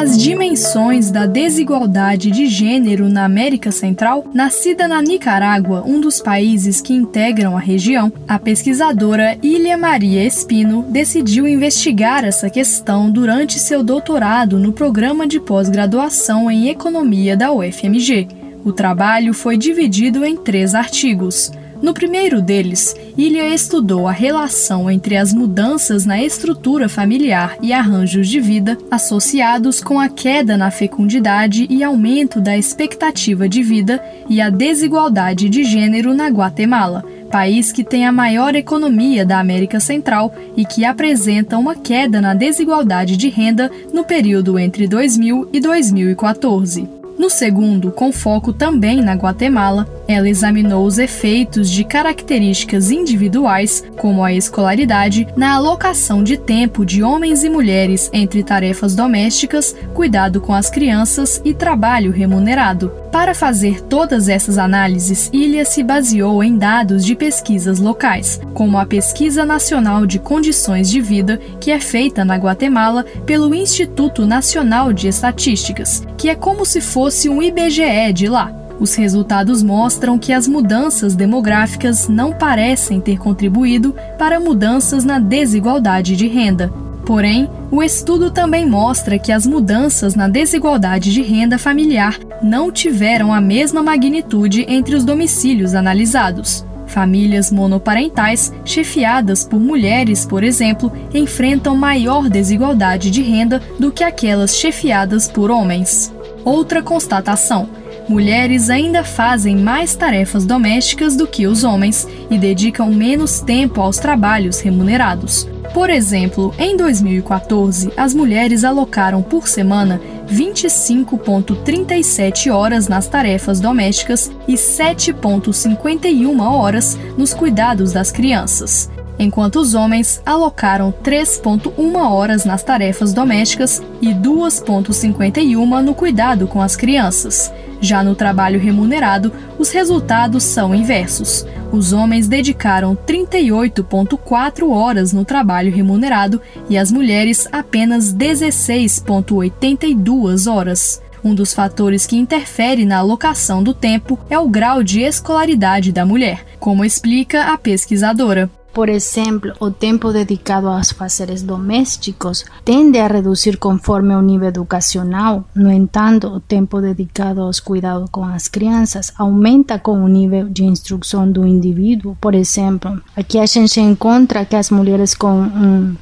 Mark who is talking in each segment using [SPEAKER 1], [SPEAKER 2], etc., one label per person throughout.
[SPEAKER 1] As dimensões da desigualdade de gênero na América Central? Nascida na Nicarágua, um dos países que integram a região, a pesquisadora Ilha Maria Espino decidiu investigar essa questão durante seu doutorado no programa de pós-graduação em Economia da UFMG. O trabalho foi dividido em três artigos. No primeiro deles, Ilha estudou a relação entre as mudanças na estrutura familiar e arranjos de vida associados com a queda na fecundidade e aumento da expectativa de vida e a desigualdade de gênero na Guatemala, país que tem a maior economia da América Central e que apresenta uma queda na desigualdade de renda no período entre 2000 e 2014. No segundo, com foco também na Guatemala, ela examinou os efeitos de características individuais, como a escolaridade, na alocação de tempo de homens e mulheres entre tarefas domésticas, cuidado com as crianças e trabalho remunerado. Para fazer todas essas análises, Ilha se baseou em dados de pesquisas locais, como a Pesquisa Nacional de Condições de Vida, que é feita na Guatemala pelo Instituto Nacional de Estatísticas, que é como se fosse um IBGE de lá. Os resultados mostram que as mudanças demográficas não parecem ter contribuído para mudanças na desigualdade de renda. Porém, o estudo também mostra que as mudanças na desigualdade de renda familiar não tiveram a mesma magnitude entre os domicílios analisados. Famílias monoparentais, chefiadas por mulheres, por exemplo, enfrentam maior desigualdade de renda do que aquelas chefiadas por homens. Outra constatação: mulheres ainda fazem mais tarefas domésticas do que os homens e dedicam menos tempo aos trabalhos remunerados. Por exemplo, em 2014, as mulheres alocaram por semana 25,37 horas nas tarefas domésticas e 7,51 horas nos cuidados das crianças, enquanto os homens alocaram 3,1 horas nas tarefas domésticas e 2,51 no cuidado com as crianças. Já no trabalho remunerado, os resultados são inversos. Os homens dedicaram 38,4 horas no trabalho remunerado e as mulheres apenas 16,82 horas. Um dos fatores que interfere na alocação do tempo é o grau de escolaridade da mulher, como explica a pesquisadora.
[SPEAKER 2] Por ejemplo, o tiempo dedicado a los faceres domésticos tende a reducir conforme o nível educacional. No entanto, o tempo dedicado aos cuidados com as crianças aumenta com o nível de instrução do indivíduo. Por exemplo, aqui a gente encontra que as mulheres com um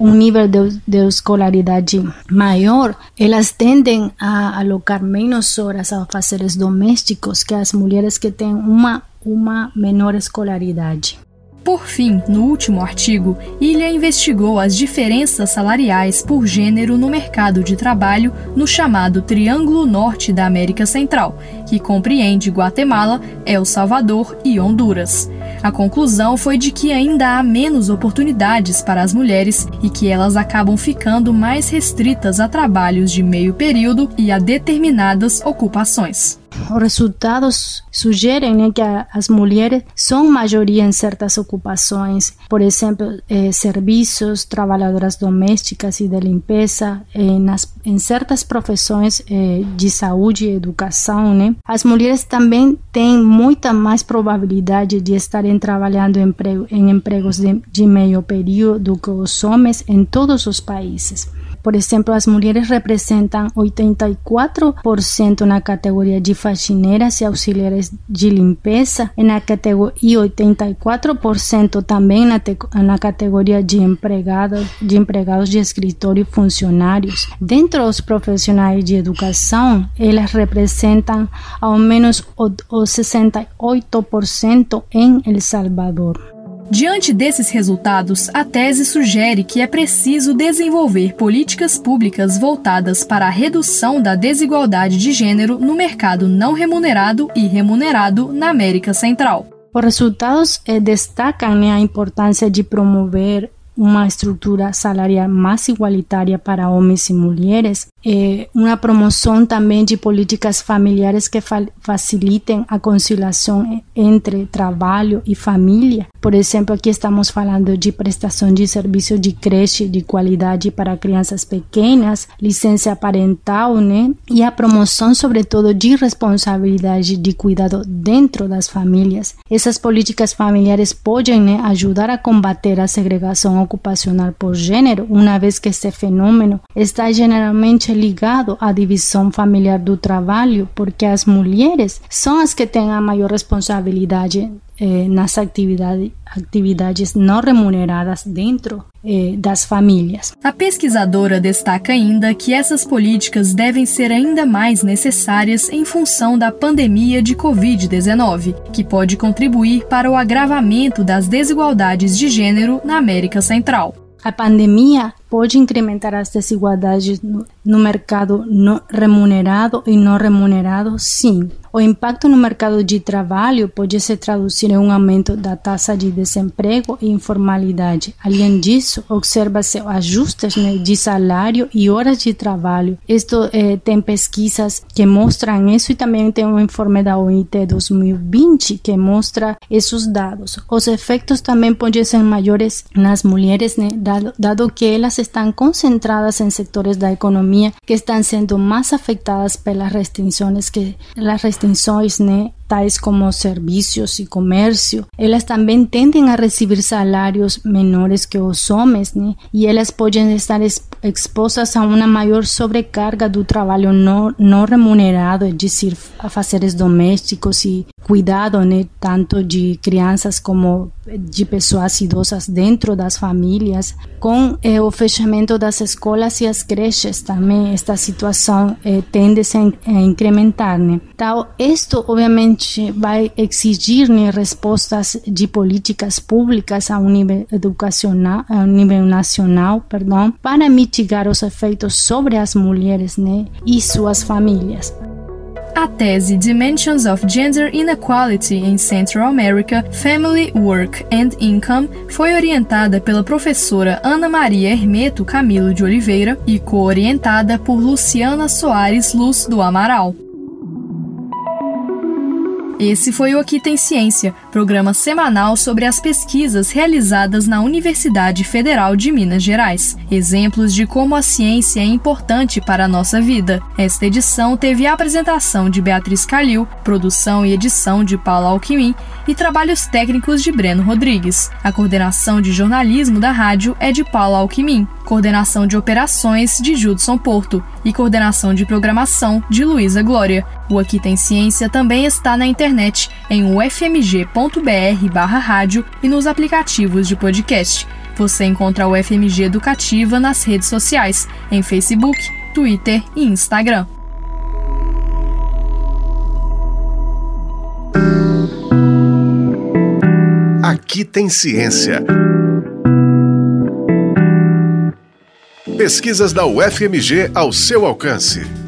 [SPEAKER 2] um nível de, de, escolaridade maior, elas tendem a alocar menos horas a fazeres domésticos que as mulheres que têm uma, uma menor escolaridade.
[SPEAKER 1] Por fim, no último artigo, Ilha investigou as diferenças salariais por gênero no mercado de trabalho no chamado Triângulo Norte da América Central, que compreende Guatemala, El Salvador e Honduras. A conclusão foi de que ainda há menos oportunidades para as mulheres e que elas acabam ficando mais restritas a trabalhos de meio período e a determinadas ocupações.
[SPEAKER 2] Os resultados sugerem né, que as mulheres são maioria em certas ocupações, por exemplo, eh, serviços, trabalhadoras domésticas e de limpeza, eh, nas, em certas profissões eh, de saúde e educação. Né? As mulheres também têm muita mais probabilidade de estarem trabalhando em, em empregos de, de meio período do que os homens em todos os países. Por exemplo, as mulheres representam 84% na categoria de faxineiras e auxiliares de limpeza e, na e 84% também na, na categoria de empregados, de empregados de escritório e funcionários. Dentro dos profissionais de educação, elas representam ao menos o, o 68% em El Salvador.
[SPEAKER 1] Diante desses resultados, a tese sugere que é preciso desenvolver políticas públicas voltadas para a redução da desigualdade de gênero no mercado não remunerado e remunerado na América Central.
[SPEAKER 2] Os resultados eh, destacam né, a importância de promover uma estrutura salarial mais igualitária para homens e mulheres, eh, uma promoção também de políticas familiares que fa facilitem a conciliação entre trabalho e família. Por exemplo, aqui estamos falando de prestação de serviço de creche de qualidade para crianças pequenas, licença parental, né? E a promoção, sobretudo, de responsabilidade de cuidado dentro das famílias. Essas políticas familiares podem né, ajudar a combater a segregação ocupacional por gênero, uma vez que este fenômeno está generalmente ligado à divisão familiar do trabalho, porque as mulheres são as que têm a maior responsabilidade eh, nas atividade, atividades não remuneradas dentro eh, das famílias.
[SPEAKER 1] A pesquisadora destaca ainda que essas políticas devem ser ainda mais necessárias em função da pandemia de Covid-19, que pode contribuir para o agravamento das desigualdades de gênero na América Central.
[SPEAKER 2] A pandemia pode incrementar as desigualdades no, mercado remunerado e não remunerado, sim. O impacto no mercado de trabalho pode se traduzir em um aumento da taxa de desemprego e informalidade. Além disso, observa-se ajustes de salário e horas de trabalho. Isto eh, tem pesquisas que mostram isso e também tem um informe da OIT 2020 que mostra esses dados. Os efeitos também podem ser maiores nas mulheres, né, dado, que elas están concentradas en sectores de la economía que están siendo más afectadas por las restricciones que las restricciones tais como serviços e comércio, elas também tendem a receber salários menores que os homens? E elas podem estar expostas a uma maior sobrecarga do trabalho não, não remunerado, é dizer, fazeres domésticos e cuidado, né? Tanto de crianças como de pessoas idosas dentro das famílias. Com eh, o fechamento das escolas e as creches também, esta situação eh, tende a, a incrementar, né? Então, isto, obviamente, vai exigir né, respostas de políticas públicas a um nível educacional, a um nível nacional, perdão, para mitigar os efeitos sobre as mulheres né, e suas famílias.
[SPEAKER 1] A tese Dimensions of Gender Inequality in Central America, Family, Work and Income foi orientada pela professora Ana Maria Hermeto Camilo de Oliveira e co-orientada por Luciana Soares Luz do Amaral. Esse foi o Aqui Tem Ciência, programa semanal sobre as pesquisas realizadas na Universidade Federal de Minas Gerais. Exemplos de como a ciência é importante para a nossa vida. Esta edição teve a apresentação de Beatriz Calil, produção e edição de Paula Alquimim e trabalhos técnicos de Breno Rodrigues. A coordenação de jornalismo da rádio é de Paula Alquimim, coordenação de operações de Judson Porto e coordenação de programação de Luísa Glória. O Aqui Tem Ciência também está na internet em ufmg.br/rádio e nos aplicativos de podcast. Você encontra o UFMG Educativa nas redes sociais, em Facebook, Twitter e Instagram.
[SPEAKER 3] Aqui tem ciência. Pesquisas da UFMG ao seu alcance.